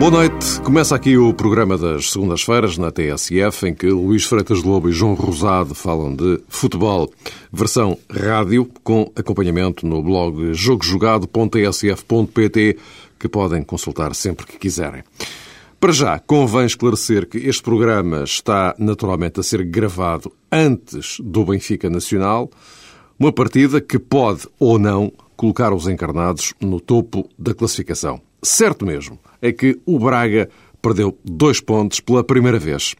Boa noite. Começa aqui o programa das segundas-feiras na TSF, em que Luís Freitas Lobo e João Rosado falam de futebol. Versão rádio, com acompanhamento no blog jogojogado.tsf.pt, que podem consultar sempre que quiserem. Para já, convém esclarecer que este programa está naturalmente a ser gravado antes do Benfica Nacional, uma partida que pode ou não colocar os encarnados no topo da classificação. Certo mesmo é que o Braga perdeu dois pontos pela primeira vez.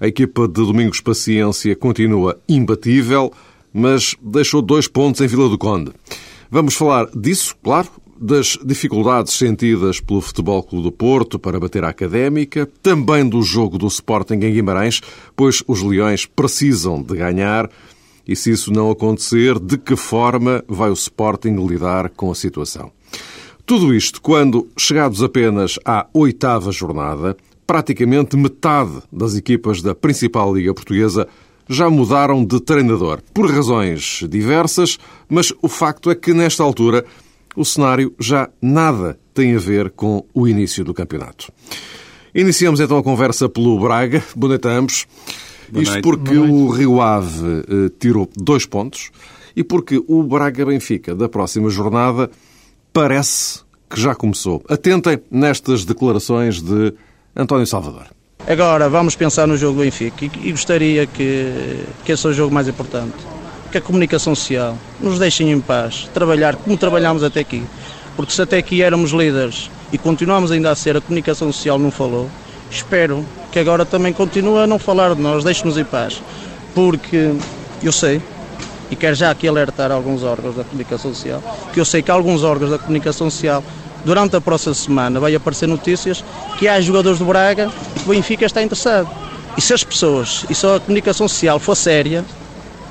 A equipa de Domingos Paciência continua imbatível, mas deixou dois pontos em Vila do Conde. Vamos falar disso, claro, das dificuldades sentidas pelo Futebol Clube do Porto para bater a Académica, também do jogo do Sporting em Guimarães, pois os Leões precisam de ganhar e se isso não acontecer, de que forma vai o Sporting lidar com a situação? Tudo isto quando, chegados apenas à oitava jornada, praticamente metade das equipas da principal Liga Portuguesa já mudaram de treinador, por razões diversas, mas o facto é que, nesta altura, o cenário já nada tem a ver com o início do campeonato. Iniciamos então a conversa pelo Braga. Boa noite a ambos. Boa Isto porque o Rio Ave eh, tirou dois pontos e porque o Braga-Benfica da próxima jornada parece que já começou. Atentem nestas declarações de António Salvador. Agora vamos pensar no jogo do Benfica e, gostaria que, que esse é o jogo mais importante. Que a comunicação social nos deixem em paz, trabalhar como trabalhamos até aqui. Porque se até aqui éramos líderes e continuamos ainda a ser, a comunicação social não falou, espero que agora também continue a não falar de nós, deixe-nos em paz. Porque eu sei, e quero já aqui alertar alguns órgãos da comunicação social, que eu sei que alguns órgãos da comunicação social, durante a próxima semana, vai aparecer notícias que há jogadores do Braga que o Benfica está interessado. E se as pessoas, e se a comunicação social for séria,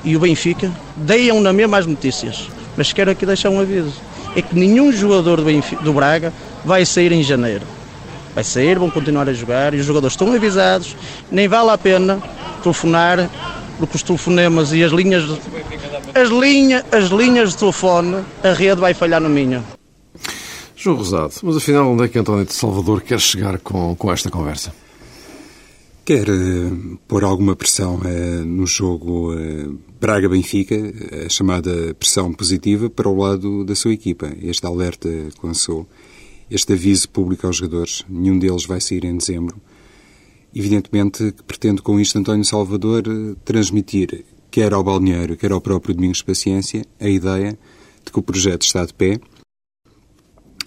e o Benfica, deiam na mesma as notícias. Mas quero aqui deixar um aviso: é que nenhum jogador do, Benfica, do Braga vai sair em janeiro. Vai sair, vão continuar a jogar e os jogadores estão avisados, nem vale a pena telefonar, porque os telefonemas e as linhas as, linha, as linhas de telefone, a rede vai falhar no Minho. João Rosado, mas afinal onde é que António de Salvador quer chegar com, com esta conversa? Quer uh, pôr alguma pressão uh, no jogo uh, Braga-Benfica, a chamada pressão positiva, para o lado da sua equipa. Este alerta que lançou, este aviso público aos jogadores, nenhum deles vai sair em dezembro. Evidentemente que pretende com isto António Salvador transmitir quer ao balneário, quer ao próprio Domingos Paciência, a ideia de que o projeto está de pé.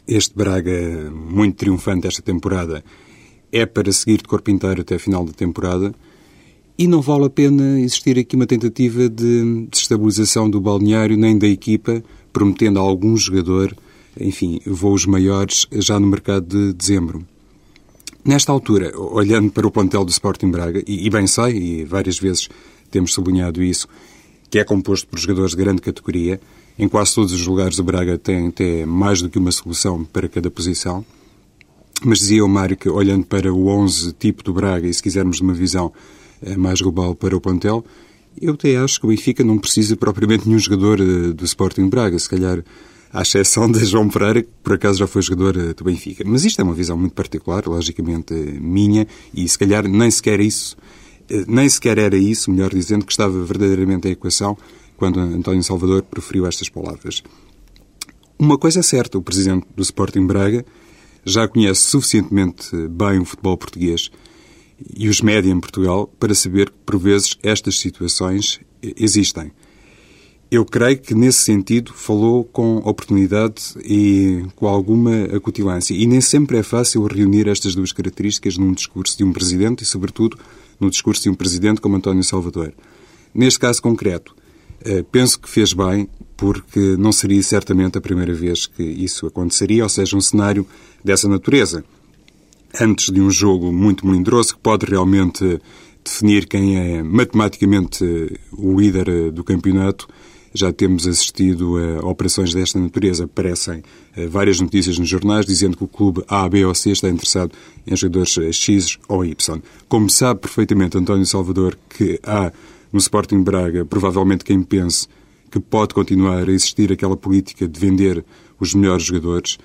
Este Braga, muito triunfante esta temporada, é para seguir de corpo inteiro até a final da temporada e não vale a pena existir aqui uma tentativa de desestabilização do balneário nem da equipa, prometendo a algum jogador, enfim, voos maiores já no mercado de dezembro. Nesta altura, olhando para o plantel do Sporting Braga, e, bem sei, e várias vezes temos sublinhado isso, que é composto por jogadores de grande categoria. Em quase todos os lugares do Braga tem até mais do que uma solução para cada posição. Mas dizia o Mário que, olhando para o 11 tipo do Braga, e se quisermos uma visão eh, mais global para o plantel, eu até acho que o Benfica não precisa propriamente nenhum jogador eh, do Sporting Braga. Se calhar, à exceção de João Pereira, que por acaso já foi jogador eh, do Benfica. Mas isto é uma visão muito particular, logicamente minha, e se calhar nem sequer isso nem sequer era isso, melhor dizendo, que estava verdadeiramente a equação quando António Salvador proferiu estas palavras. Uma coisa é certa, o presidente do Sporting Braga já conhece suficientemente bem o futebol português e os média em Portugal para saber que, por vezes, estas situações existem. Eu creio que, nesse sentido, falou com oportunidade e com alguma acutilância. E nem sempre é fácil reunir estas duas características num discurso de um presidente e, sobretudo, no discurso de um presidente como António Salvador. Neste caso concreto, eh, penso que fez bem, porque não seria certamente a primeira vez que isso aconteceria, ou seja, um cenário dessa natureza. Antes de um jogo muito melindroso, que pode realmente definir quem é matematicamente o líder eh, do campeonato, já temos assistido a operações desta natureza. Aparecem eh, várias notícias nos jornais dizendo que o clube A, B ou C está interessado em jogadores eh, X ou Y. Como sabe perfeitamente António Salvador que há no Sporting Braga provavelmente quem pense que pode continuar a existir aquela política de vender os melhores jogadores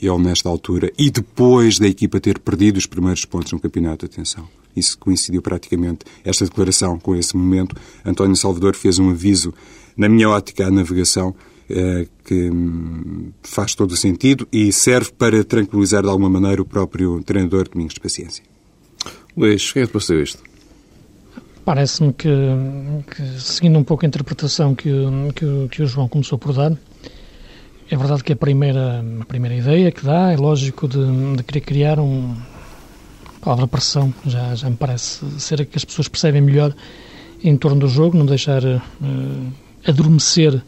ele nesta altura, e depois da equipa ter perdido os primeiros pontos no campeonato, atenção. Isso coincidiu praticamente, esta declaração com esse momento. António Salvador fez um aviso, na minha ótica, à navegação, eh, que hum, faz todo o sentido e serve para tranquilizar de alguma maneira o próprio treinador Domingos de Paciência. Luís, quem é que passou isto? Parece-me que, que, seguindo um pouco a interpretação que, que, que o João começou por dar, é verdade que a primeira, a primeira ideia que dá é lógico de, de querer criar um. A palavra pressão já, já me parece ser a que as pessoas percebem melhor em torno do jogo, não deixar uh, adormecer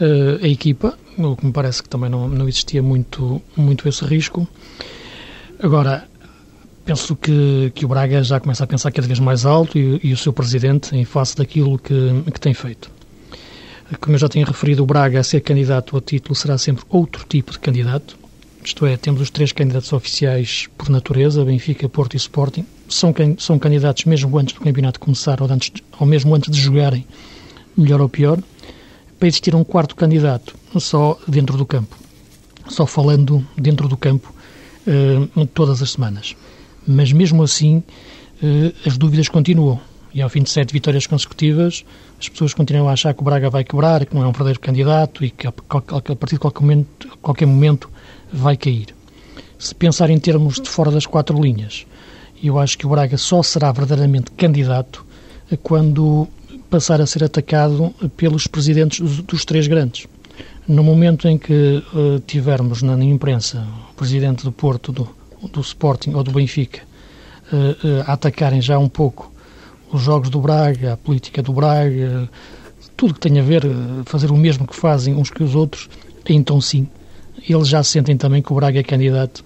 uh, a equipa, o que me parece que também não, não existia muito, muito esse risco. Agora, penso que, que o Braga já começa a pensar cada vez mais alto e, e o seu presidente em face daquilo que, que tem feito. Como eu já tinha referido, o Braga, a ser candidato ao título, será sempre outro tipo de candidato. Isto é, temos os três candidatos oficiais por natureza, Benfica, Porto e Sporting. São, são candidatos mesmo antes do campeonato começar ou, antes, ou mesmo antes de jogarem, melhor ou pior, para existir um quarto candidato só dentro do campo. Só falando dentro do campo uh, todas as semanas. Mas mesmo assim, uh, as dúvidas continuam. E ao fim de sete vitórias consecutivas, as pessoas continuam a achar que o Braga vai quebrar, que não é um verdadeiro candidato e que a, partir de qualquer momento, qualquer momento vai cair. Se pensar em termos de fora das quatro linhas, eu acho que o Braga só será verdadeiramente candidato quando passar a ser atacado pelos presidentes dos, três grandes. No momento em que uh, tivermos na, imprensa o presidente do Porto, do, do Sporting ou do Benfica uh, uh, a atacarem já um pouco os jogos do Braga, a política do Braga, tudo que tem a ver, fazer o mesmo que fazem uns que os outros, então sim, eles já sentem também que o Braga é candidato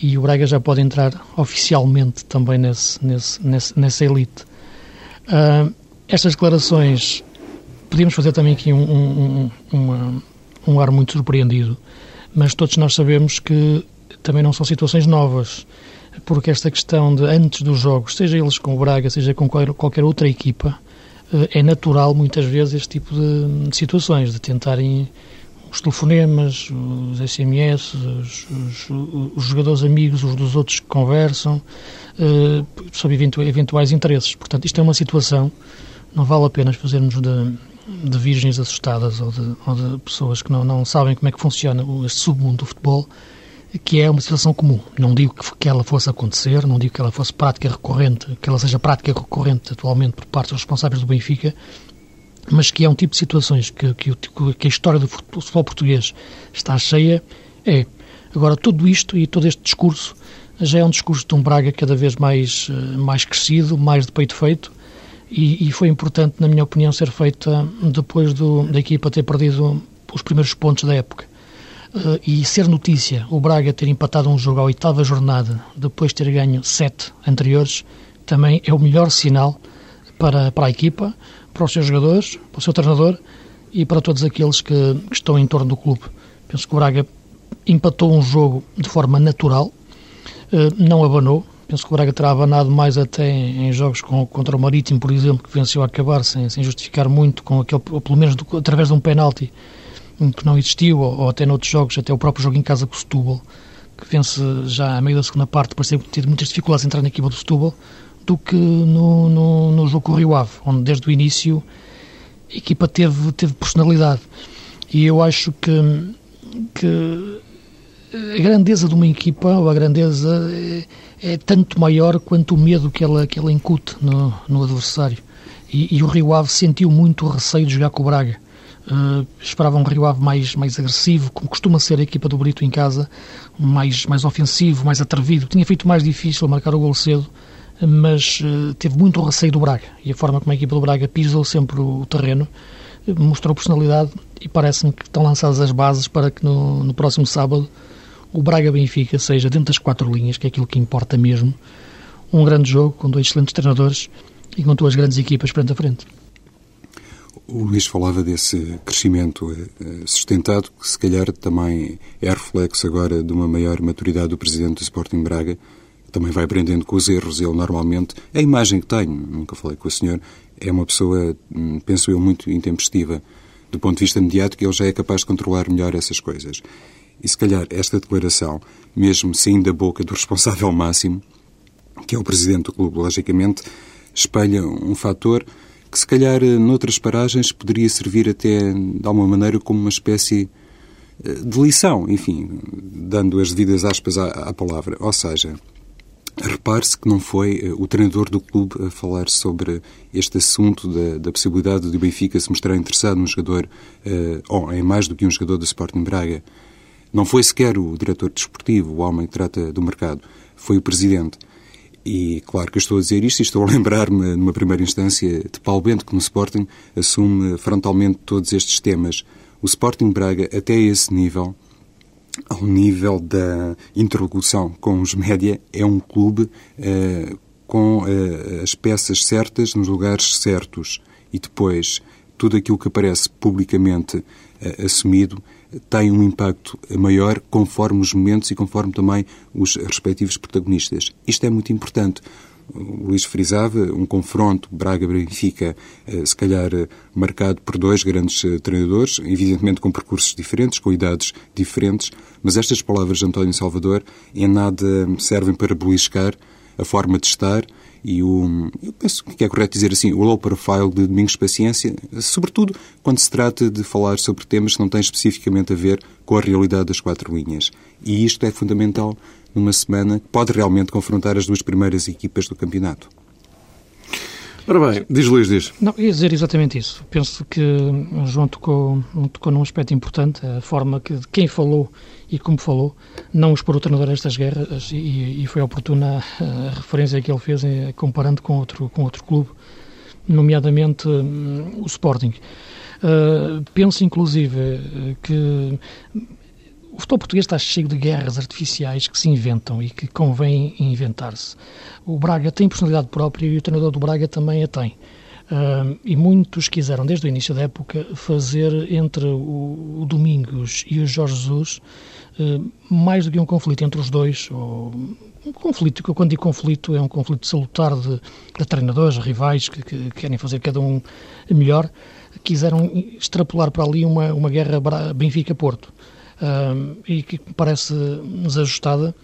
e o Braga já pode entrar oficialmente também nesse, nesse, nesse nessa elite. Estas declarações, podíamos fazer também aqui um, um, um, um ar muito surpreendido, mas todos nós sabemos que também não são situações novas porque esta questão de antes dos jogos, seja eles com o Braga, seja com qualquer outra equipa, eh, é natural muitas vezes este tipo de, situações, de tentarem os telefonemas, os SMS, os, os, os, jogadores amigos uns dos outros que conversam uh, sobre eventuais interesses. Portanto, isto é uma situação, não vale a pena fazermos de, de virgens assustadas ou de, ou de pessoas que não, não sabem como é que funciona este submundo do futebol, que é uma situação comum. Não digo que ela fosse acontecer, não digo que ela fosse prática recorrente, que ela seja prática recorrente atualmente por parte dos responsáveis do Benfica, mas que é um tipo de situações que, que, que a história do futebol português está cheia, é. Agora, tudo isto e todo este discurso já é um discurso de um Braga cada vez mais, eh, mais crescido, mais de peito feito, e, e foi importante, na minha opinião, ser feita depois do, da equipa ter perdido os primeiros pontos da época. Uh, e ser notícia o Braga ter empatado um jogo à oitava jornada depois de ter ganho sete anteriores também é o melhor sinal para, para a equipa, para os seus jogadores, para o seu treinador e para todos aqueles que, que estão em torno do clube. Penso que o Braga empatou um jogo de forma natural, uh, não abanou. Penso que o Braga terá abanado mais até em, jogos com, contra o Marítimo, por exemplo, que venceu a acabar sem, sem justificar muito, com aquele, ou pelo menos do, através de um penalti que não existiu, ou, ou, até noutros jogos, até o próprio jogo em casa com o Setúbal, que vence já a meio da segunda parte, parecia ter muitas dificuldades em entrar na equipa do Setúbal, do que no, no, no jogo com o Rio Ave, onde desde o início a equipa teve, teve personalidade. E eu acho que, que a grandeza de uma equipa, ou a grandeza, é, é tanto maior quanto o medo que ela, que ela incute no, no adversário. E, e o Rio Ave sentiu muito o receio de jogar com o Braga Uh, esperava um Rio Ave mais, mais agressivo, como costuma ser a equipa do Brito em casa, mais, mais ofensivo, mais atrevido. Tinha feito mais difícil marcar o gol cedo, mas uh, teve muito receio do Braga. E a forma como a equipa do Braga pisou sempre o terreno uh, mostrou personalidade e parece-me que estão lançadas as bases para que no, no próximo sábado o Braga-Benfica seja dentro das quatro linhas, que é aquilo que importa mesmo, um grande jogo com dois excelentes treinadores e com duas grandes equipas frente a frente. O Luís falava desse crescimento eh, sustentado, que se calhar também é reflexo agora de uma maior maturidade do Presidente do Sporting Braga, que também vai aprendendo com os erros. Ele normalmente, a imagem que tenho, nunca falei com o senhor, é uma pessoa, hum, penso eu, muito intempestiva. Do ponto de vista mediático, ele já é capaz de controlar melhor essas coisas. E se calhar esta declaração, mesmo saindo da boca do responsável máximo, que é o presidente do clube, logicamente, espelha um fator que se calhar noutras paragens poderia servir até de alguma maneira como uma espécie eh, de lição, enfim, dando as devidas aspas à, à palavra. Ou seja, repare-se que não foi eh, o treinador do clube a falar sobre este assunto da, da possibilidade do Benfica se mostrar interessado num jogador, ou em mais do que um jogador do Sporting Braga. Não foi sequer o diretor desportivo, o homem que trata do mercado, foi o presidente. E claro que eu estou a dizer isto e estou a lembrar-me, numa primeira instância, de Paulo Bento, que no Sporting assume frontalmente todos estes temas. O Sporting Braga, até esse nível, ao nível da interlocução com os média, é um clube eh, com eh, as peças certas nos lugares certos. E depois, tudo aquilo que aparece publicamente eh, assumido tem um impacto maior conforme os momentos e conforme também os respectivos protagonistas. Isto é muito importante. O Luís frisava um confronto Braga-Benfica, eh, se calhar eh, marcado por dois grandes eh, treinadores, evidentemente com percursos diferentes, com idades diferentes, mas estas palavras de António Salvador em nada servem para beliscar a forma de estar e o, eu penso que é correto dizer assim, o low profile de Domingos Paciência, sobretudo quando se trata de falar sobre temas que não têm especificamente a ver com a realidade das quatro linhas. E isto é fundamental numa semana que pode realmente confrontar as duas primeiras equipas do campeonato. Ora bem, diz Luís, diz. Não, ia dizer exatamente isso. Penso que o João tocou, tocou num aspecto importante, a forma que de quem falou e como falou, não expor o treinador a estas guerras e, e foi oportuna a referência que ele fez eh, comparando com outro, com outro clube, nomeadamente um, o Sporting. Uh, penso, inclusive, que o futebol português está cheio de guerras artificiais que se inventam e que convém inventar-se. O Braga tem personalidade própria e o treinador do Braga também a tem. Uh, e muitos quiseram, desde o início da época, fazer entre o, o Domingos e o Jorge Jesus mais do que um conflito entre os dois, ou um conflito, que quando digo conflito é um conflito salutar de, de treinadores, rivais, que, que, querem fazer cada um melhor, quiseram extrapolar para ali uma, uma guerra Benfica-Porto e que parece desajustada.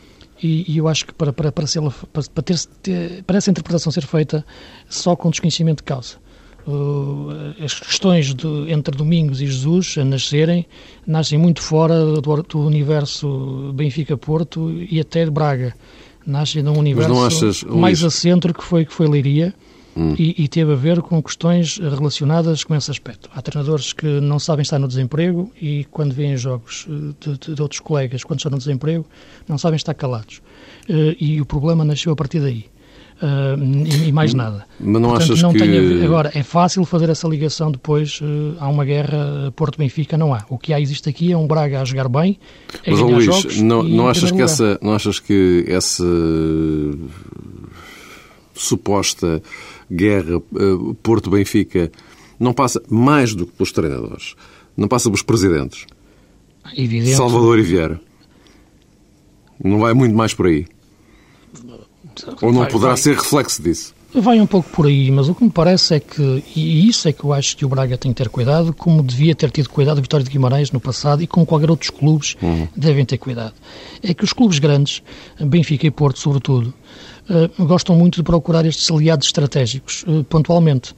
E, e, eu acho que para, para, para, ser, para, ter, ter, para essa interpretação ser feita só com desconhecimento de causa. As questões de, entre Domingos e Jesus a nascerem nascem muito fora do, do universo Benfica-Porto e até Braga. Nascem num universo achas, mais a centro que foi, que foi Leiria hum. e, e, teve a ver com questões relacionadas com esse aspecto. Há treinadores que não sabem estar no desemprego e quando veem jogos eh, de, de, outros colegas, quando estão no desemprego, não sabem estar calados. Uh, e o problema nasceu a partir daí. Uh, e, e, mais nada. Mas não Portanto, achas não que... Tem Agora, é fácil fazer essa ligação depois, uh, há uma guerra Porto-Benfica, não há. O que há existe aqui é um Braga a jogar bem, a Mas, Luís, jogos não, não achas que essa, não achas que essa suposta guerra uh, Porto-Benfica não passa mais do que pelos treinadores, não passa pelos presidentes. Evidente. Salvador e Vieira. Não vai muito mais por aí. Ou não vai, poderá vai. ser reflexo disso? Vai um pouco por aí, mas o que me parece é que, e isso é que eu acho que o Braga tem que ter cuidado, como devia ter tido cuidado a Vitória de Guimarães no passado e como qualquer outros clubes uhum. devem ter cuidado. É que os clubes grandes, Benfica e Porto sobretudo, uh, gostam muito de procurar estes aliados estratégicos, uh, pontualmente.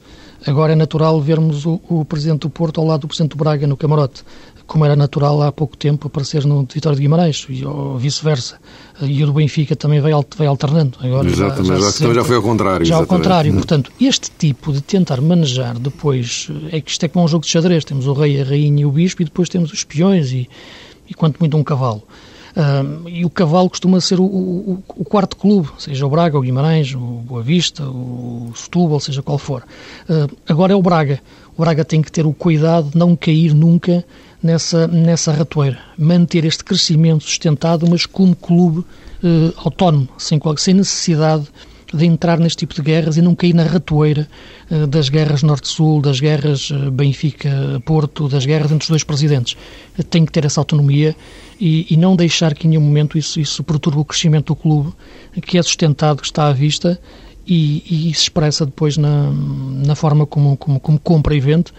Agora é natural vermos o, o, Presidente do Porto ao lado do Presidente do Braga no camarote, como era natural há pouco tempo aparecer no Vitória de Guimarães, e, ou vice-versa. E o do Benfica também vai, vai alternando. Agora exatamente, já, já, já, já foi ao contrário. Já ao contrário. Hum. Portanto, este tipo de tentar manejar depois, é que isto é como um jogo de xadrez, temos o rei, a rainha e o bispo, e depois temos os espiões e, e quanto muito um cavalo. E o cavalo costuma ser o, o, o, quarto clube, seja o Braga, o Guimarães, o Boa Vista, o Setúbal, seja qual for. Uh, agora é o Braga. O Braga tem que ter o cuidado de não cair nunca nessa, nessa ratoeira. Manter este crescimento sustentado, mas como clube uh, autónomo, sem, sem necessidade de entrar neste tipo de guerras e não cair na ratoeira uh, das guerras Norte-Sul, das guerras uh, Benfica-Porto, das guerras entre os dois presidentes. Uh, tem que ter essa autonomia e, e, não deixar que em nenhum momento isso, isso perturbe o crescimento do clube, que é sustentado, que está à vista e, e se expressa depois na, na forma como, como, como compra e vende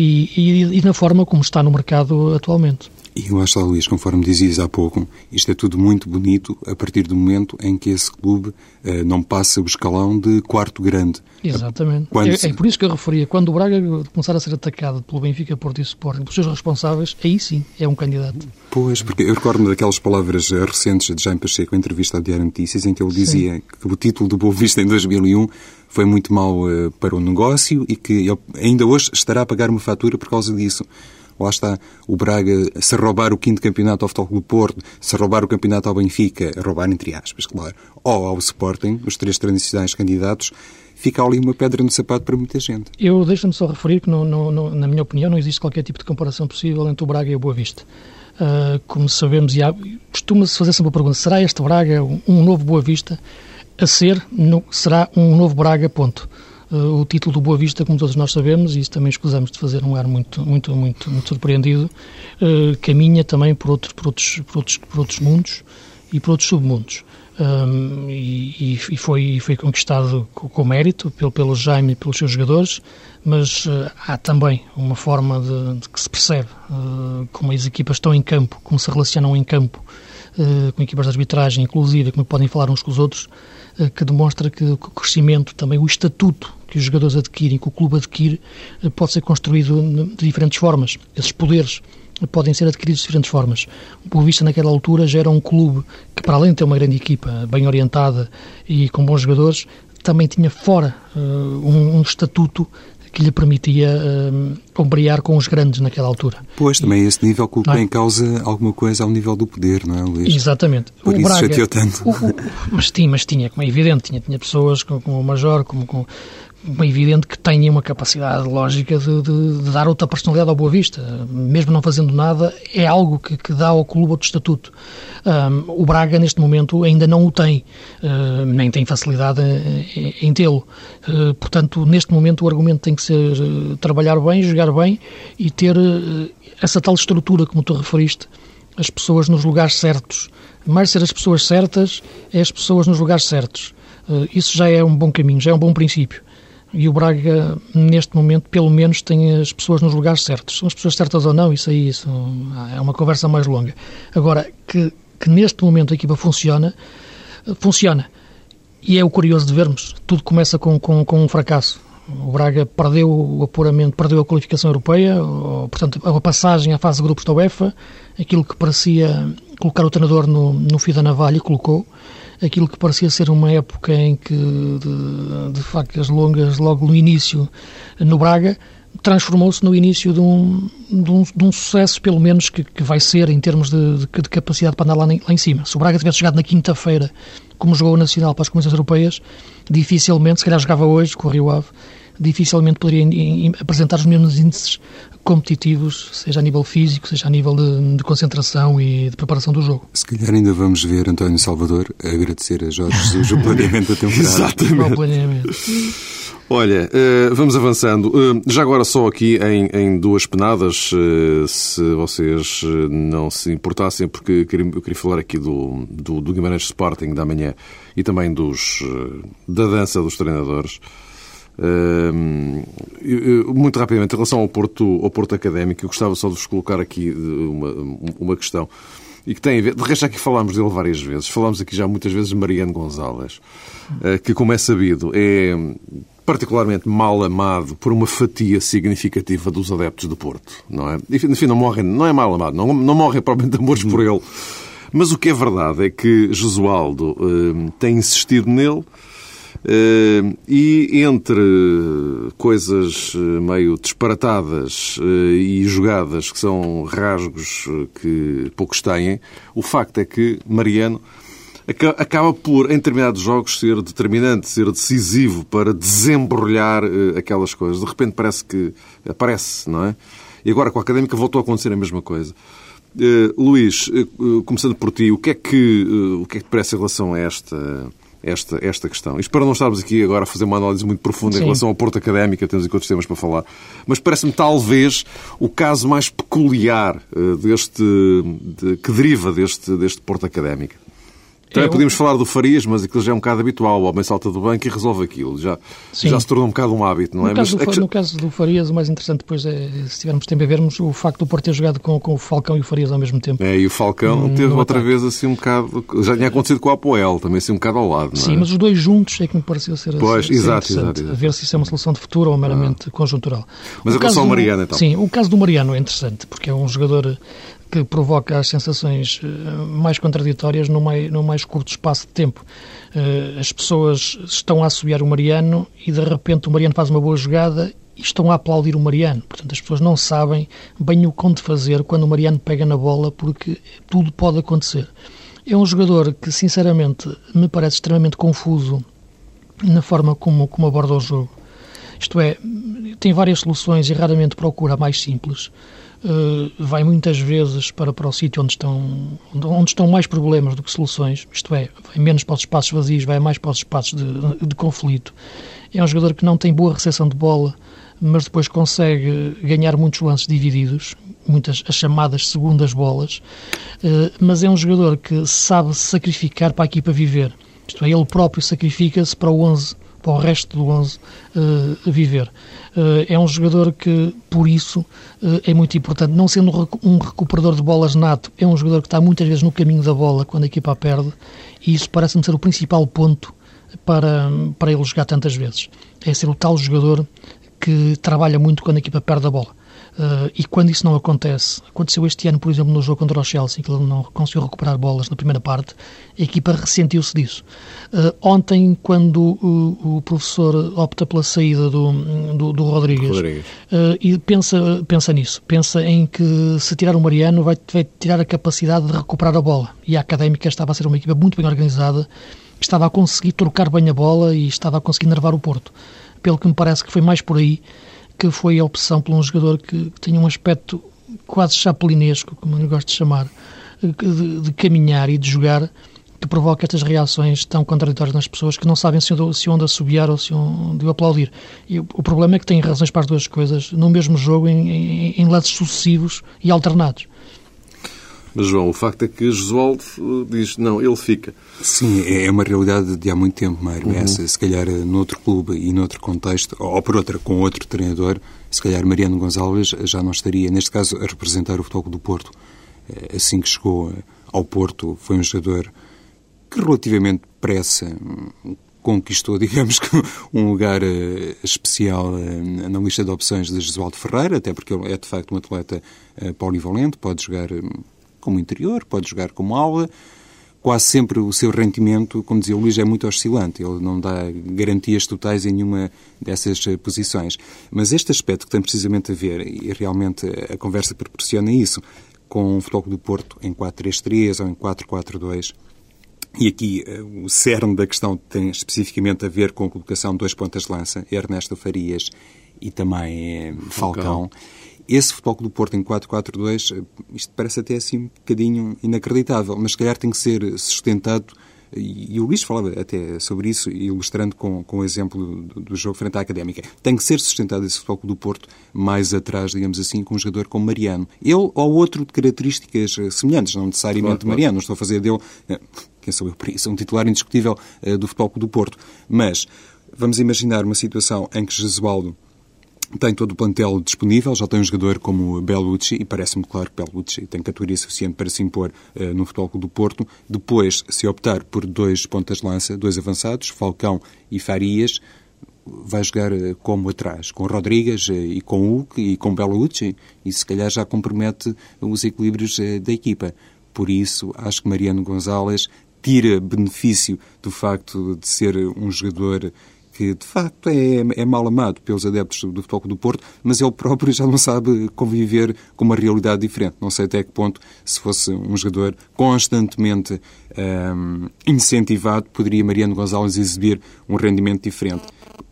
e, e, e na forma como está no mercado atualmente. E lá está, Luís, conforme dizias há pouco, isto é tudo muito bonito a partir do momento em que esse clube eh, não passa o escalão de quarto grande. Exatamente. Quando... É, é, por isso que eu referia, quando o Braga começar a ser atacado pelo Benfica, Porto e Sporting, pelos seus responsáveis, aí sim é um candidato. Pois, porque eu recordo-me daquelas palavras eh, recentes de Jaime Pacheco, em entrevista ao Diário Notícias, em que ele dizia sim. que o título do Boa Vista em 2001 foi muito mau uh, para o negócio e que ainda hoje estará a pagar uma fatura por causa disso lá está o Braga, se roubar o quinto campeonato ao Futebol Clube Porto, se roubar o campeonato ao Benfica, roubar entre aspas, claro, ou ao Sporting, os três tradicionais candidatos, fica ali uma pedra no sapato para muita gente. Eu deixo-me só referir que, no, no, no, na minha opinião, não existe qualquer tipo de comparação possível entre o Braga e o Boa Vista. Uh, como sabemos, e costuma-se fazer sempre a pergunta, será este Braga um, um novo Boa Vista? A ser, no, será um novo Braga, ponto. Eh, o título do Boa Vista, como todos nós sabemos, e isso também escusamos de fazer um ar muito, muito, muito, muito surpreendido, uh, caminha também por, outro, por, outros, por, outros, por outros mundos e por outros submundos. Um, e, e, foi, foi conquistado com, com, mérito pelo, pelo Jaime e pelos seus jogadores, mas uh, há também uma forma de, de que se percebe uh, como as equipas estão em campo, como se relacionam em campo, uh, com equipas de arbitragem, inclusive, como podem falar uns com os outros, que demonstra que o crescimento, também o estatuto que os jogadores adquirem, que o clube adquire, eh, pode ser construído de diferentes formas. Esses poderes podem ser adquiridos de diferentes formas. O Boa Vista, naquela altura, já era um clube que, para além de ter uma grande equipa, bem orientada e com bons jogadores, também tinha fora uh, um, um, estatuto que lhe permitia uh, ombrear com os grandes naquela altura. Pois, também e, esse nível coloca é? em causa alguma coisa ao nível do poder, não é, Luís? Exatamente. Por o isso Braga, chateou tanto. O, o, mas tinha, mas tinha, como é evidente, tinha, tinha pessoas como, como o Major, como, como é evidente que tenha uma capacidade lógica de, de, de, dar outra personalidade ao Boa Vista. Mesmo não fazendo nada, é algo que, que dá ao clube outro estatuto. Um, o Braga, neste momento, ainda não o tem, nem tem facilidade em, em tê-lo. Uh, portanto, neste momento, o argumento tem que ser uh, trabalhar bem, jogar bem e ter essa tal estrutura, como tu referiste, as pessoas nos lugares certos. Mais ser as pessoas certas, é as pessoas nos lugares certos. Isso já é um bom caminho, já é um bom princípio. E o Braga, neste momento, pelo menos, tem as pessoas nos lugares certos. São as pessoas certas ou não, isso aí isso é uma conversa mais longa. Agora, que, que neste momento a equipa funciona, funciona. E é o curioso de vermos. Tudo começa com, com, com um fracasso. O Braga perdeu o apuramento, perdeu a qualificação europeia, portanto, a passagem à fase de grupos da UEFA, aquilo que parecia colocar o treinador no, no fio da navalha, colocou aquilo que parecia ser uma época em que, de, de facas longas, logo no início, no Braga, transformou-se no início de um, de um, de um, sucesso, pelo menos, que, que vai ser em termos de, de, de, capacidade para andar lá, lá em cima. Se o Braga tivesse chegado na quinta-feira, como jogou o Nacional para as competições europeias, dificilmente, se calhar jogava hoje com o Rio Ave, dificilmente poderia apresentar os mesmos índices competitivos, seja a nível físico, seja a nível de, de, concentração e de preparação do jogo. Se calhar ainda vamos ver António Salvador agradecer a Jorge Jesus o planeamento da temporada. Exatamente. O planeamento. Olha, eh, vamos avançando. Eh, já agora só aqui em, em duas penadas, eh, se vocês não se importassem, porque eu queria falar aqui do, do, do Guimarães Sporting da manhã e também dos, da dança dos treinadores muito rapidamente, em relação ao Porto, ao Porto Académico, eu gostava só de vos colocar aqui uma, uma questão. E que tem a ver, de resto, aqui falámos dele várias vezes. Falámos aqui já muitas vezes de Mariano Gonzalez, eh, que, como é sabido, é particularmente mal amado por uma fatia significativa dos adeptos do Porto, não é? Enfim, não morrem, não é mal amado, não, não morrem propriamente amores por ele. Mas o que é verdade é que Jesualdo uh, tem insistido nele eh, e entre coisas eh, meio disparatadas eh, e jogadas que são rasgos que poucos têm, o facto é que Mariano acaba por, em determinados jogos, ser determinante, ser decisivo para desembrulhar aquelas coisas. De repente parece que aparece, não é? E agora com a Académica voltou a acontecer a mesma coisa. Uh, Luís, uh, começando por ti, o que é que, uh, o que é que te parece em relação a esta esta, esta questão. Isto para não estarmos aqui agora a fazer uma análise muito profunda Sim. em relação ao Porto Académico, temos aqui outros temas para falar, mas parece-me talvez o caso mais peculiar uh, deste, de, que deriva deste, deste Porto Académico. Também é, podíamos falar do Farias, mas aquilo já é um bocado habitual. O homem salta do banco e resolve aquilo. Já, já se tornou um bocado um hábito, não no é? Caso mas, do, No caso do Farias, o mais interessante depois é, se tivermos tempo a vermos, o facto do Porto ter jogado com, com o Falcão e o Farias ao mesmo tempo. É, e o Falcão hum, teve outra ataque. vez assim um bocado... Já tinha acontecido com o Apoel, também assim um bocado ao lado, não Sim, é? mas os dois juntos é que me pareceu ser, pois, ser exato, interessante. Exato, A ver se isso é uma solução de futuro ou meramente ah. conjuntural. Mas o a relação ao Mariano, então? Sim, o caso do Mariano é interessante, porque é um jogador que provoca as sensações eh, mais contraditórias no mais, no mais curto espaço de tempo. Eh, as pessoas estão a assobiar o Mariano e de repente o Mariano faz uma boa jogada e estão a aplaudir o Mariano. Portanto, as pessoas não sabem bem o que fazer quando o Mariano pega na bola, porque tudo pode acontecer. É um jogador que, sinceramente, me parece extremamente confuso na forma como, como aborda o jogo. Isto é, tem várias soluções e raramente procura a mais simples. Uh, vai muitas vezes para, para o sítio onde estão, onde estão mais problemas do que soluções, isto é, vai menos para os espaços vazios, vai mais para os espaços de, de conflito. É um jogador que não tem boa recepção de bola, mas depois consegue ganhar muitos lances divididos, muitas as chamadas segundas bolas, uh, mas é um jogador que sabe sacrificar para a equipa viver. Isto é, ele próprio sacrifica-se para o 11 para o resto do 11 uh, viver. Uh, é um jogador que, por isso, uh, é muito importante. Não sendo um recuperador de bolas nato, é um jogador que está muitas vezes no caminho da bola quando a equipa a perde, e isso parece-me ser o principal ponto para, para ele jogar tantas vezes. É ser o tal jogador que trabalha muito quando a equipa perde a bola. Uh, e quando isso não acontece, aconteceu este ano, por exemplo, no jogo contra o Chelsea, que ele não conseguiu recuperar bolas na primeira parte, a equipa ressentiu-se disso. Uh, ontem, quando o, o, professor opta pela saída do, do, do Rodrigues, Rodrigues. Uh, e pensa, pensa nisso, pensa em que se tirar o Mariano vai, vai tirar a capacidade de recuperar a bola. E a Académica estava a ser uma equipa muito bem organizada, estava a conseguir trocar bem a bola e estava a conseguir nervar o Porto. Pelo que me parece que foi mais por aí que foi a opção por um jogador que tinha um aspecto quase chapelinesco, como eu gosto de chamar, de, de caminhar e de jogar, que provoca estas reações tão contraditórias nas pessoas que não sabem se, se onde assobiar ou se onde aplaudir. E o, o problema é que têm razões para as duas coisas no mesmo jogo, em, em, em lances sucessivos e alternados. Mas, João, o facto é que Josualdo eh, diz não, ele fica. Sim, é uma realidade de há muito tempo, Mário. Uhum. Essa, se calhar, eh, noutro clube e noutro contexto, ou por outra, com outro treinador, se calhar Mariano Gonçalves já não estaria, neste caso, a representar o Futebol do Porto. Eh, assim que chegou ao Porto, foi um jogador que relativamente depressa hum, conquistou, digamos que, um lugar especial na lista de opções de Jesualdo Ferreira, até porque ele é, de facto, um atleta polivalente, pode jogar hum, como interior, pode jogar como aula. Quase sempre o seu rendimento, como dizia o Luís, é muito oscilante. Ele não dá garantias totais em nenhuma dessas eh, posições. Mas este aspecto que tem precisamente a ver, e realmente a conversa proporciona isso, com o Futebol do Porto em 4-3-3 ou em 4-4-2, e aqui eh, o cerne da questão tem especificamente a ver com a colocação de dois pontas de lança, Ernesto Farias e também eh, Falcão. Falcão esse Futebol do Porto em 4-4-2, eh, isto parece até assim um bocadinho inacreditável, mas se calhar tem que ser sustentado e o Luís falava até sobre isso, ilustrando com, com o exemplo do, do, jogo frente à Académica. Tem que ser sustentado esse futebol do Porto mais atrás, digamos assim, com um jogador como Mariano. Ele ou outro de características eh, semelhantes, não necessariamente claro, Mariano, não estou a fazer dele, eh, quem sou eu por isso, um titular indiscutível do futebol do Porto. Mas vamos imaginar uma situação em que Jesualdo tem todo o plantel disponível, já tem um jogador como Bellucci, e parece-me claro que Bellucci tem categoria suficiente para se impor uh, no Futebol Clube do Porto. Depois, se optar por dois pontas de lança, dois avançados, Falcão e Farias, vai jogar uh, como atrás, com Rodrigues uh, e com Hulk e com Bellucci, e se calhar já compromete os equilíbrios da equipa. Por isso, acho que Mariano Gonzalez tira benefício do facto de ser um jogador que de facto é, é mal amado pelos adeptos do Futebol do Porto, mas ele próprio já não sabe conviver com uma realidade diferente. Não sei até que ponto, se fosse um jogador constantemente um, incentivado, poderia Mariano Gonzalez exibir um rendimento diferente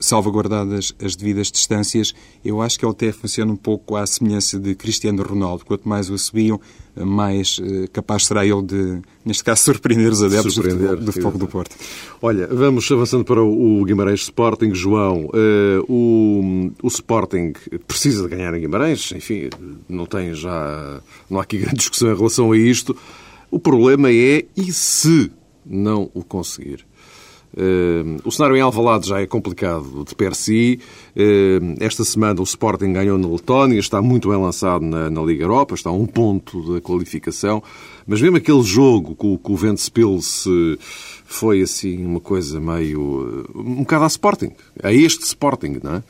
salvaguardadas as devidas distâncias, eu acho que ele até funciona um pouco à semelhança de Cristiano Ronaldo. Quanto mais o subiam, mais uh, capaz será ele de, neste caso, surpreender os adeptos surpreender, do, do Fogo do Porto. Olha, vamos avançando para o, o Guimarães Sporting. João, uh, o, o Sporting precisa de ganhar em Guimarães, enfim, não tem já, não há aqui grande discussão em relação a isto. O problema é, e se não o conseguir. Uh, o cenário em Alvalade já é complicado de per si. Uh, esta semana o Sporting ganhou na Letónia, está muito bem lançado na, na, Liga Europa, está a um ponto da qualificação. Mas mesmo aquele jogo com, com o Ventspils foi assim uma coisa meio... um bocado a Sporting, a este Sporting, não é?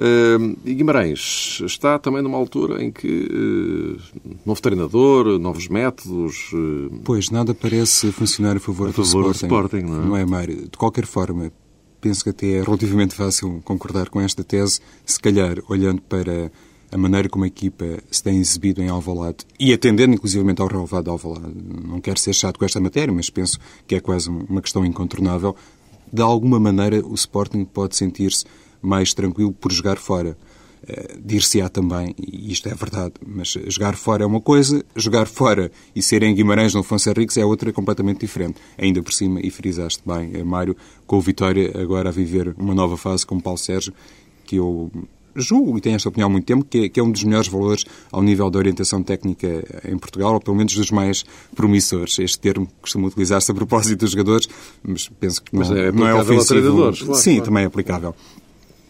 Uh, e Guimarães está também numa altura em que uh, novo treinador, novos métodos. Uh, pois, nada parece funcionar a favor, a favor do, Sporting, do Sporting. não é? Não é, Mário? De qualquer forma, penso que até é relativamente fácil concordar com esta tese, se calhar olhando para a maneira como a equipa se tem exibido em Alvalade e atendendo inclusivamente ao relevado de Alvalade. Não quero ser chato com esta matéria, mas penso que é quase uma questão incontornável. De alguma maneira, o Sporting pode sentir-se mais tranquilo por jogar fora. Uh, Dir-se-á também, e isto é verdade, mas jogar fora é uma coisa, jogar fora e ser em Guimarães no Afonso Henriques é outra completamente diferente. Ainda por cima, e frisaste bem, eh, Mário, com o Vitória agora a viver uma nova fase com o Paulo Sérgio, que eu julgo, e tenho esta opinião há muito tempo, que é, que é, um dos melhores valores ao nível da orientação técnica em Portugal, ou pelo menos dos mais promissores. Este termo costuma utilizar-se a propósito dos jogadores, mas penso que não, mas é, não é ofensivo. Claro, Sim, claro. também é aplicável.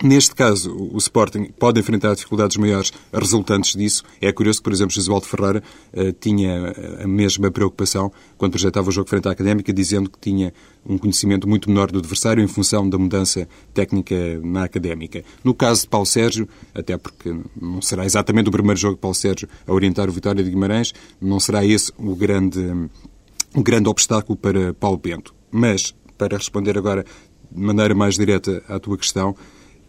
Neste caso, o Sporting pode enfrentar dificuldades maiores resultantes disso. É curioso que, por exemplo, Josualdo Ferreira uh, tinha a mesma preocupação quando projetava o jogo frente à Académica, dizendo que tinha um conhecimento muito menor do adversário em função da mudança técnica na Académica. No caso de Paulo Sérgio, até porque não será exatamente o primeiro jogo de Paulo Sérgio a orientar o Vitória de Guimarães, não será esse o grande, o grande obstáculo para Paulo Bento. Mas, para responder agora de maneira mais direta à tua questão,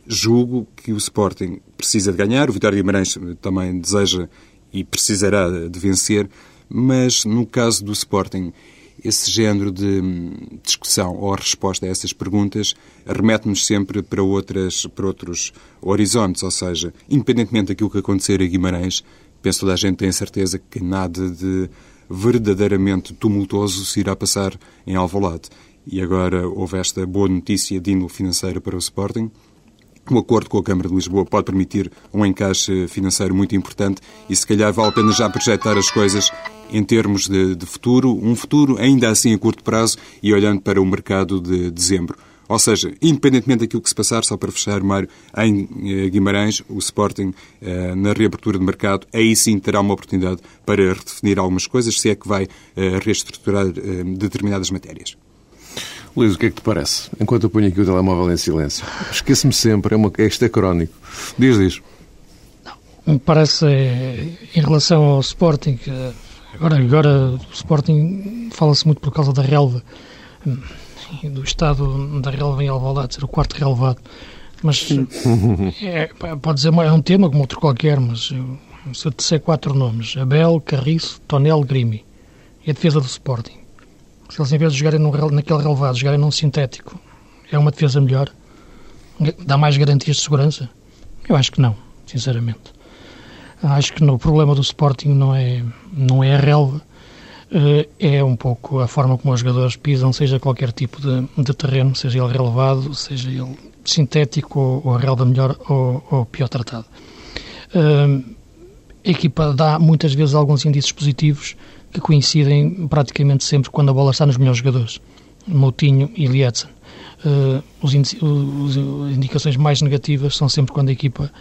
julgo que o Sporting precisa de ganhar, o Vitória Guimarães também deseja e precisará de vencer, mas no caso do Sporting, esse género de hum, discussão ou resposta a essas perguntas remete-nos sempre para, outras, para outros horizontes, ou seja, independentemente daquilo que acontecer a Guimarães, penso que toda a gente tem a certeza que nada de verdadeiramente tumultuoso se irá passar em Alvalade. E agora houve esta boa notícia de índole financeira para o Sporting, o acordo com a Câmara de Lisboa pode permitir um encaixe financeiro muito importante e se calhar vale a pena já projetar as coisas em termos de, de futuro, um futuro ainda assim a curto prazo e olhando para o mercado de dezembro. Ou seja, independentemente daquilo que se passar, só para fechar, Mário, em eh, Guimarães, o Sporting, eh, na reabertura de mercado, aí sim terá uma oportunidade para redefinir algumas coisas, se é que vai eh, reestruturar determinadas matérias. Luís, o que é que te parece? Enquanto eu ponho aqui o telemóvel em silêncio. Esqueço-me sempre, é uma, isto é crónico. Diz, diz. Não, me parece, é, em relação ao Sporting, agora, agora o Sporting fala-se muito por causa da relva, do estado da relva em Alvalade, ser o quarto relevado. Mas é, pode dizer, é um tema como outro qualquer, mas eu, se eu disser quatro nomes, Abel, Carriço, Tonel, Grimi, e a defesa do Sporting se eles, em vez de jogarem num, naquele relevado, jogarem num sintético, é uma defesa melhor? Dá mais garantias de segurança? Eu acho que não, sinceramente. Acho que no, o problema do Sporting não é, não é a relva, eh, é um pouco a forma como os jogadores pisam, seja qualquer tipo de, de terreno, seja ele relevado, seja ele sintético ou, ou a relva melhor ou, ou pior tratado. Eh, a equipa dá muitas vezes alguns indícios positivos que coincidem praticamente sempre quando a bola está nos melhores jogadores, Moutinho e Lietzen. Uh, os, os, as indicações mais negativas são sempre quando a equipa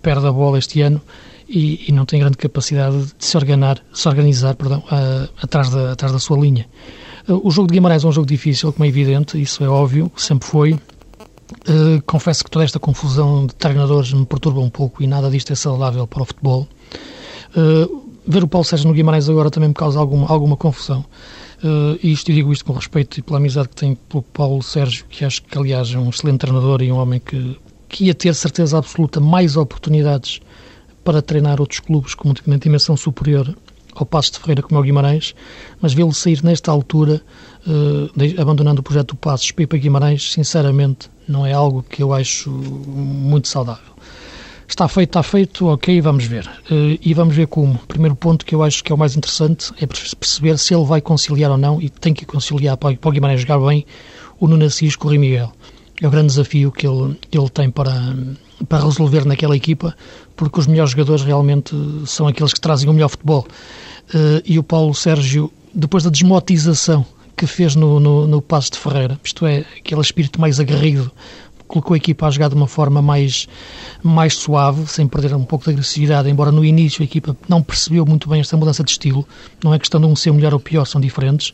perde a bola este ano e, e não tem grande capacidade de se, organar, se organizar perdão, uh, atrás, da, atrás da sua linha. Uh, o jogo de Guimarães é um jogo difícil, como é evidente, isso é óbvio, sempre foi. Confesso que toda esta confusão de treinadores me perturba um pouco e nada disto é saudável para o futebol. Uh, ver o Paulo Sérgio no Guimarães agora também me causa alguma, alguma confusão. Uh, e isto, digo isto com respeito e pela amizade que tenho pelo Paulo Sérgio, que acho que, aliás, é um excelente treinador e um homem que, que ia ter certeza absoluta mais oportunidades para treinar outros clubes com uma dimensão superior ao Passos de Ferreira como é o Guimarães, mas vê-lo sair nesta altura, uh, abandonando o projeto do Passos para Guimarães, sinceramente, não é algo que eu acho muito saudável. Está feito, está feito, ok, vamos ver. Uh, e vamos ver como. Primeiro ponto que eu acho que é o mais interessante é perceber se ele vai conciliar ou não, e tem que conciliar para, o Guimarães jogar bem, o Nuno com o Rui Miguel. É o grande desafio que ele, ele tem para, para resolver naquela equipa, porque os melhores jogadores realmente são aqueles que trazem o melhor futebol. Uh, e o Paulo Sérgio, depois da desmotização que fez no, no, no Passo de Ferreira, isto é, aquele espírito mais aguerrido, colocou a equipa a jogar de uma forma mais, mais suave, sem perder um pouco de agressividade, embora no início a equipa não percebeu muito bem esta mudança de estilo. Não é questão de um ser melhor ou pior, são diferentes.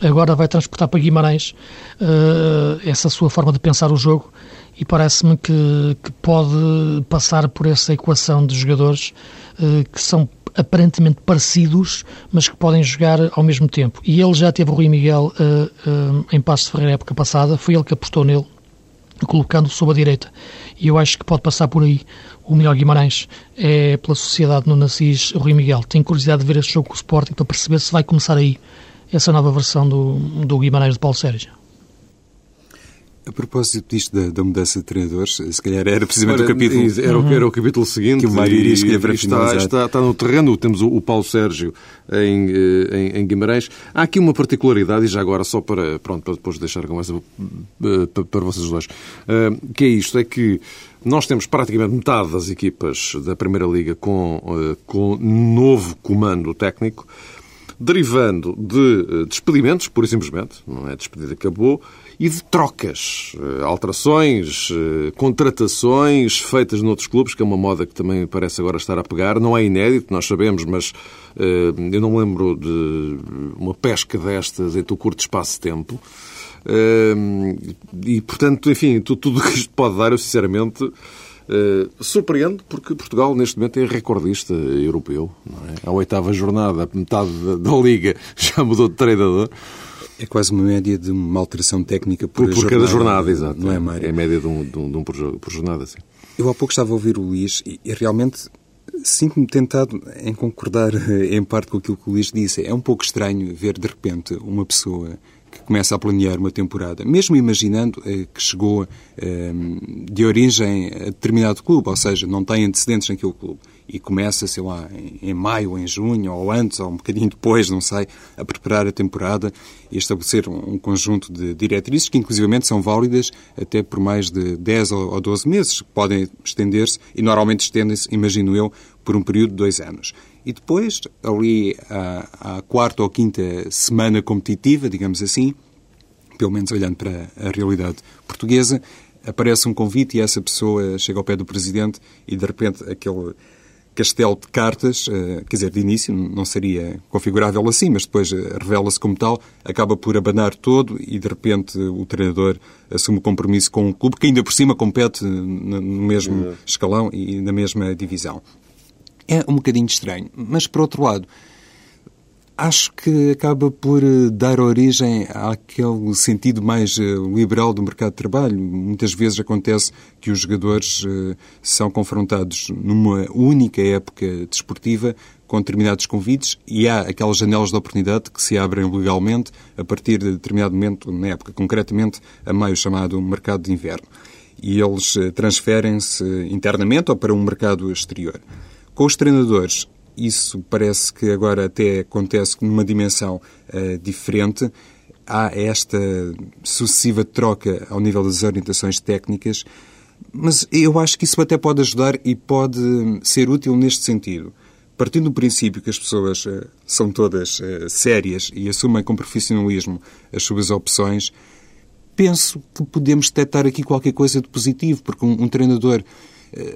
Agora vai transportar para Guimarães uh, essa sua forma de pensar o jogo e parece-me que, que, pode passar por essa equação de jogadores uh, que são aparentemente parecidos, mas que podem jogar ao mesmo tempo. E ele já teve o Rui Miguel uh, em Passo de Ferreira época passada, foi ele que apostou nele colocando sob a direita. E eu acho que pode passar por aí o melhor Guimarães é pela sociedade no Nassis Rui Miguel. Tenho curiosidade de ver este jogo com o Sporting para perceber se vai começar aí essa nova versão do, do Guimarães de Paulo Sérgio. A propósito disto da, da, mudança de treinadores, se calhar era precisamente o capítulo... Era, uhum. era o capítulo seguinte. Que o Mário iria escolher para está, está, está, no terreno, temos o, o Paulo Sérgio em, eh, em, em, Guimarães. Há aqui uma particularidade, e já agora só para, pronto, para depois deixar a conversa eh, para, para vocês dois, eh, que é isto, é que nós temos praticamente metade das equipas da Primeira Liga com, com novo comando técnico, derivando de despedimentos, pura e simplesmente, não é despedida, acabou, e de trocas, eh, alterações, eh, contratações feitas noutros clubes, que é uma moda que também parece agora estar a pegar. Não é inédito, nós sabemos, mas eh, eu não me lembro de uma pesca destas em tão curto espaço de tempo. E, portanto, enfim, tudo o que isto pode dar, eu sinceramente uh, porque Portugal, neste momento, é recordista europeu. É? A oitava jornada, metade da, da Liga já mudou de treinador. É quase uma média de uma alteração técnica por, por, por jornada, cada jornada, exato. Não é, Mário? É a média de um, de um, de um por, por, jornada, sim. Eu há pouco estava a ouvir o Luís e, e realmente sinto-me tentado em concordar eh, em parte com aquilo que o Luís disse. É um pouco estranho ver de repente uma pessoa que começa a planear uma temporada, mesmo imaginando eh, que chegou eh, de origem a determinado clube, ou seja, não tem antecedentes naquele clube e começa, sei lá, em, maio, em junho, ou antes, ou um bocadinho depois, não sei, a preparar a temporada e estabelecer um, um conjunto de diretrizes que, inclusivamente, são válidas até por mais de 10 ou 12 meses. Podem estender-se e, normalmente, estendem-se, imagino eu, por um período de dois anos. E depois, ali à, à quarta ou quinta semana competitiva, digamos assim, pelo menos olhando para a realidade portuguesa, aparece um convite e essa pessoa chega ao pé do presidente e de repente aquele castelo de cartas, eh, quer dizer, de início não seria configurável assim, mas depois eh, revela-se como tal, acaba por abanar todo e de repente o treinador assume o compromisso com um clube que ainda por cima compete no mesmo escalão e na mesma divisão. É um bocadinho estranho, mas por outro lado, acho que acaba por eh, dar origem àquele sentido mais eh, liberal do mercado de trabalho. Muitas vezes acontece que os jogadores eh, são confrontados numa única época desportiva com determinados convites e há aquelas janelas de oportunidade que se abrem legalmente a partir de determinado momento, na época, concretamente a maio chamado mercado de inverno. E eles transferem-se internamente ou para um mercado exterior. Com os treinadores, isso parece que agora até acontece numa dimensão uh, diferente. Há esta sucessiva troca ao nível das orientações técnicas, mas eu acho que isso até pode ajudar e pode ser útil neste sentido. Partindo do princípio que as pessoas uh, são todas uh, sérias e assumem com profissionalismo as suas opções, penso que podemos detectar aqui qualquer coisa de positivo, porque um, um treinador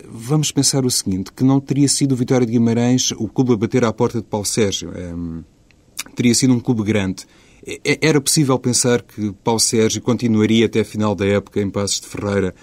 vamos pensar o seguinte, que não teria sido o Vitória de Guimarães o clube a bater à porta de Paulo Sérgio. Um, teria sido um clube grande. Era possível pensar que Paulo Sérgio continuaria até a final da época em Passos de Ferreira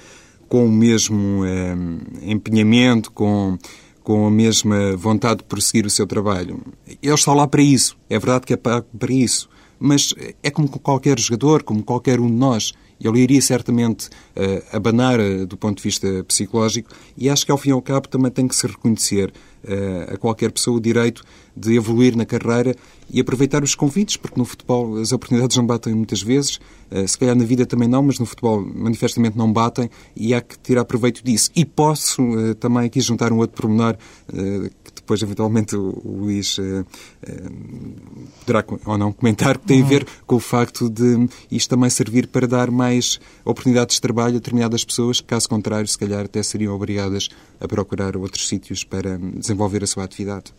com o mesmo um, empenhamento, com, com a mesma vontade de prosseguir o seu trabalho. Ele está lá para isso. É verdade que é para, para isso. Mas é como qualquer jogador, como qualquer um de nós. Ele iria certamente uh, abanar uh, do ponto de vista psicológico e acho que, ao fim e ao cabo, também tem que se reconhecer uh, a qualquer pessoa o direito de evoluir na carreira e aproveitar os convites, porque no futebol as oportunidades não batem muitas vezes, se calhar na vida também não, mas no futebol manifestamente não batem e há que tirar proveito disso. E posso também aqui juntar um outro pormenor depois eventualmente o, Luís uh, uh, poderá ou não comentar, que tem a ver com o facto de isto também servir para dar mais oportunidades de trabalho a determinadas pessoas, que caso contrário, se calhar até seriam obrigadas a procurar outros sítios para desenvolver a sua atividade.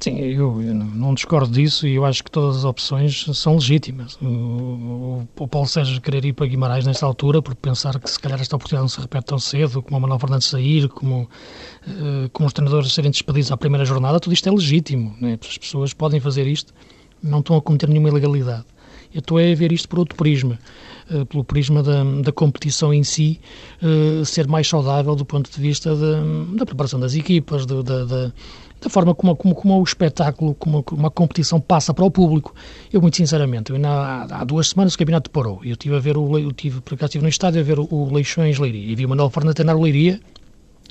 Sim, eu, eu, não discordo disso e eu acho que todas as opções são legítimas. O, o, o, Paulo Sérgio querer ir para Guimarães nesta altura, por pensar que se calhar esta oportunidade não se repete tão cedo, como o Manuel Fernandes sair, como, uh, como os treinadores serem despedidos à primeira jornada, tudo isto é legítimo. Né? As pessoas podem fazer isto, não estão a cometer nenhuma ilegalidade. Eu estou a ver isto por outro prisma, uh, pelo prisma da, da competição em si uh, ser mais saudável do ponto de vista de, da preparação das equipas, da, da forma como, como, como o espetáculo, como, como a competição passa para o público. Eu, muito sinceramente, eu, há, há, duas semanas o campeonato parou. Eu estive a ver o, eu tive, por acaso estive no estádio a ver o, o Leixões Leiria e vi o Manuel Fernandes treinar o Leiria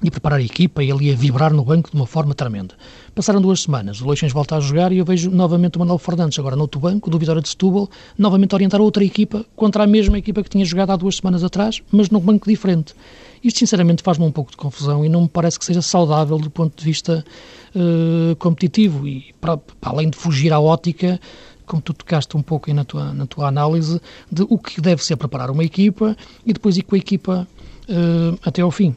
e preparar a equipa e ele ia vibrar no banco de uma forma tremenda. Passaram duas semanas, o Leixões volta a jogar e eu vejo novamente o Manuel Fernandes, agora no outro banco, do Vitória de Setúbal, novamente a orientar outra equipa contra a mesma equipa que tinha jogado há duas semanas atrás, mas num banco diferente. Isto, sinceramente, faz-me um pouco de confusão e não me parece que seja saudável do ponto de vista uh, competitivo. E, para, para além de fugir à ótica, como tu tocaste um pouco na tua, na tua análise, de o que deve ser preparar uma equipa e depois ir com a equipa uh, até ao fim.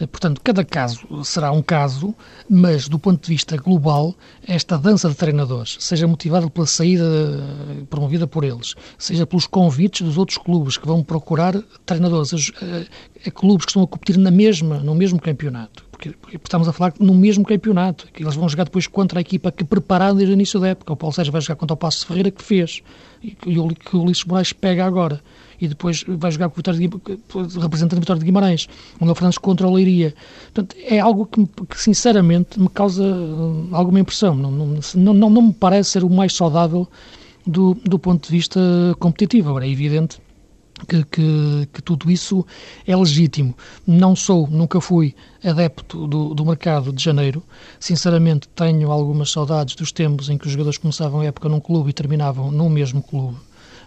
Uh, portanto, cada caso será um caso, mas do ponto de vista global, esta dança de treinadores, seja motivada pela saída promovida por eles, seja pelos convites dos outros clubes que vão procurar treinadores, clubes que estão a competir na mesma, no mesmo campeonato, porque, estamos a falar no mesmo campeonato, que eles vão jogar depois contra a equipa que prepararam desde o início da época. O Paulo Sérgio vai jogar contra o Passo Ferreira que fez, e que o Ulisses Moraes pega agora e depois vai jogar com o Vitória de, representando o Vitória de Guimarães, o Manuel Fernandes contra o Leiria. Portanto, é algo que, que, sinceramente me causa uh, alguma impressão. Não, não, não, não me parece ser o mais saudável do, do ponto de vista competitivo. Agora, é evidente que, que, que, tudo isso é legítimo. Não sou, nunca fui adepto do, do mercado de janeiro. Sinceramente, tenho algumas saudades dos tempos em que os jogadores começavam a época num clube e terminavam no mesmo clube.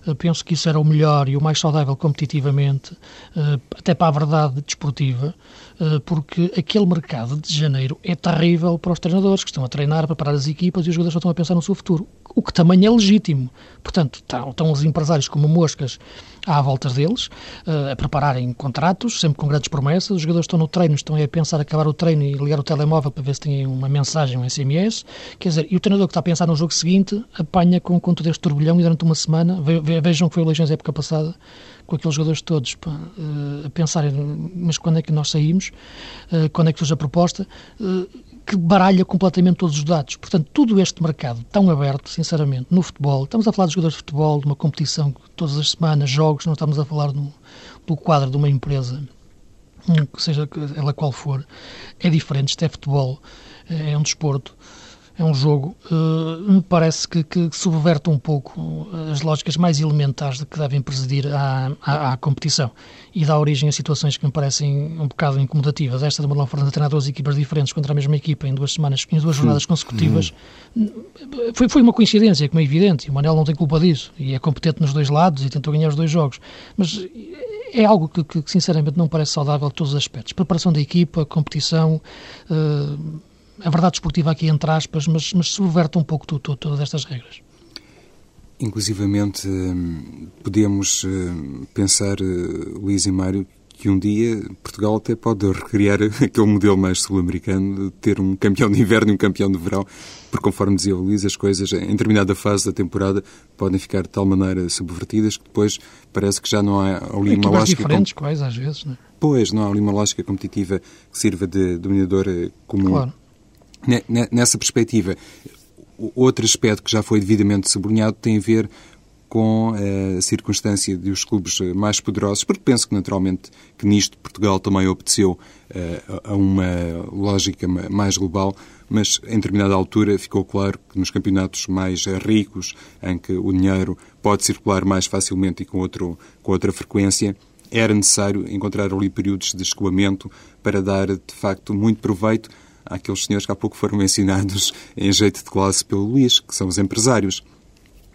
Eh, penso que isso era o melhor e o mais saudável competitivamente, eh, até para a verdade desportiva, eh, porque aquele mercado de janeiro é terrível para os treinadores que estão a treinar, a preparar as equipas e os jogadores só estão a pensar no seu futuro, o que também é legítimo. Portanto, estão, estão os empresários como moscas à volta deles, a prepararem contratos, sempre com grandes promessas, os jogadores estão no treino, estão a pensar acabar o treino e ligar o telemóvel para ver se têm uma mensagem, um SMS, quer dizer, e o treinador que está a pensar no jogo seguinte apanha com, com todo este turbilhão e durante uma semana, vejam que foi o Legiões época passada, com aqueles jogadores todos pá, uh, a pensarem, mas quando é que nós saímos, uh, quando é que surge a proposta, uh, que baralha completamente todos os dados. Portanto, todo este mercado tão aberto, sinceramente, no futebol, estamos a falar de jogadores de futebol, de uma competição todas as semanas, jogos, não estamos a falar no, do quadro de uma empresa, hum, seja ela qual for, é diferente, isto é futebol, é um desporto, é um jogo, uh, me parece que, que, subverte um pouco as lógicas mais elementares que devem presidir à, à, à, competição e dá origem a situações que me parecem um bocado incomodativas. Esta de Marlon Fernandes treinar duas equipas diferentes contra a mesma equipa em duas semanas, em duas jornadas consecutivas, hum. foi, foi uma coincidência, como é evidente, e o Manel não tem culpa disso, e é competente nos dois lados e tentou ganhar os dois jogos, mas é algo que, que sinceramente não parece saudável a todos os aspectos. Preparação da equipa, competição... Uh, a verdade esportiva aqui entre aspas, mas, mas subverte um pouco tudo, todas estas regras. Inclusivamente, hum, podemos hum, pensar, eh, Luís e Mário, que um dia Portugal até pode recriar aquele modelo mais sul-americano de ter um campeão de inverno e um campeão de verão, porque conforme dizia o Luís, as coisas em determinada fase da temporada podem ficar de tal maneira subvertidas que depois parece que já não há ali uma lógica... diferentes, com... quais, às vezes, não é? Pois, não há ali uma lógica competitiva que sirva de dominador comum. Claro. Nessa perspectiva, outro aspecto que já foi devidamente sublinhado tem a ver com eh, a circunstância de os clubes eh, mais poderosos, porque penso que naturalmente que nisto Portugal também obteceu uh, a uma lógica mais global, mas em determinada altura ficou claro que nos campeonatos mais ricos, em que o dinheiro pode circular mais facilmente e com, outro, com outra frequência, era necessário encontrar ali períodos de escoamento para dar de facto muito proveito àqueles senhores que há pouco foram mencionados em jeito de classe pelo Luís, que são os empresários.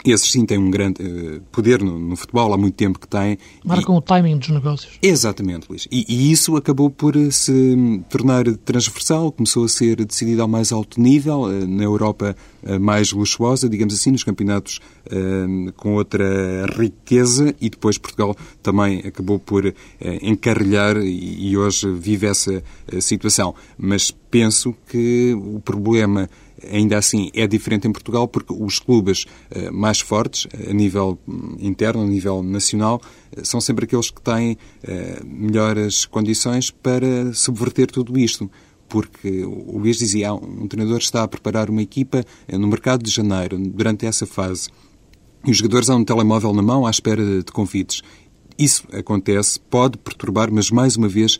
Esses sim têm um grande uh, poder no, no, futebol, há muito tempo que têm. Marcam e... o timing dos negócios. Exatamente, Luís. E, e, isso acabou por eh, se tornar transversal, começou a ser decidido ao mais alto nível, uh, na Europa uh, mais luxuosa, digamos assim, nos campeonatos com outra riqueza, e depois Portugal também acabou por encarrilhar e, e, hoje vive essa situação. Mas penso que o problema Ainda assim, é diferente em Portugal porque os clubes uh, mais fortes, a nível hum, interno, a nível nacional, uh, são sempre aqueles que têm uh, melhores condições para subverter tudo isto porque o Luís dizia, um treinador está a preparar uma equipa no mercado de janeiro, durante essa fase, e os jogadores há um telemóvel na mão à espera de convites. Isso acontece, pode perturbar, mas mais uma vez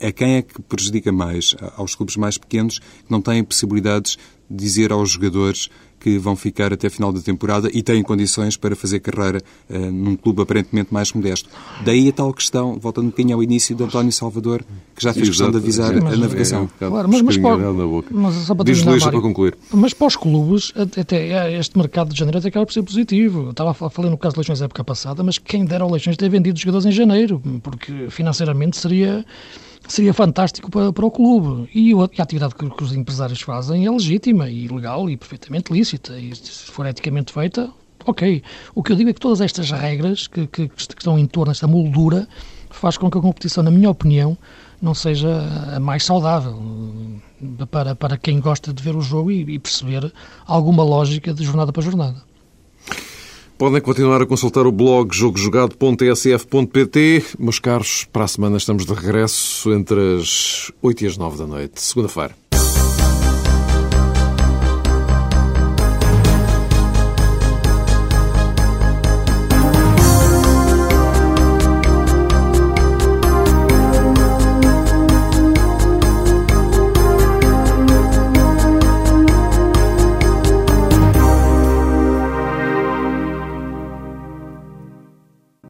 a quem é que prejudica mais? Aos clubes mais pequenos que não têm possibilidades de dizer aos jogadores que vão ficar até a final da temporada e têm condições para fazer carreira uh, num clube aparentemente mais modesto. Daí a tal questão, voltando um bocadinho ao início de António Salvador, que já fez questão de avisar Sim, a navegação. É um claro, mas, mas, para, mas para Diz Luís, para concluir. Mas para os clubes, até este mercado de janeiro até acaba por ser positivo. Eu estava a falar no caso de Leixões da época passada, mas quem dera ao Leixões ter vendido jogadores em janeiro, porque financeiramente seria seria fantástico para, para o clube. E a, atividade que, que, os empresários fazem é legítima e legal e perfeitamente lícita. E se for eticamente feita, ok. O que eu digo é que todas estas regras que, que, que estão em torno desta moldura faz com que a competição, na minha opinião, não seja a mais saudável para, para quem gosta de ver o jogo e, e perceber alguma lógica de jornada para jornada. Podem continuar a consultar o blog jogojogado.tsf.pt. Meus caros, para a semana estamos de regresso entre as 8 e as 9 da noite, segunda-feira.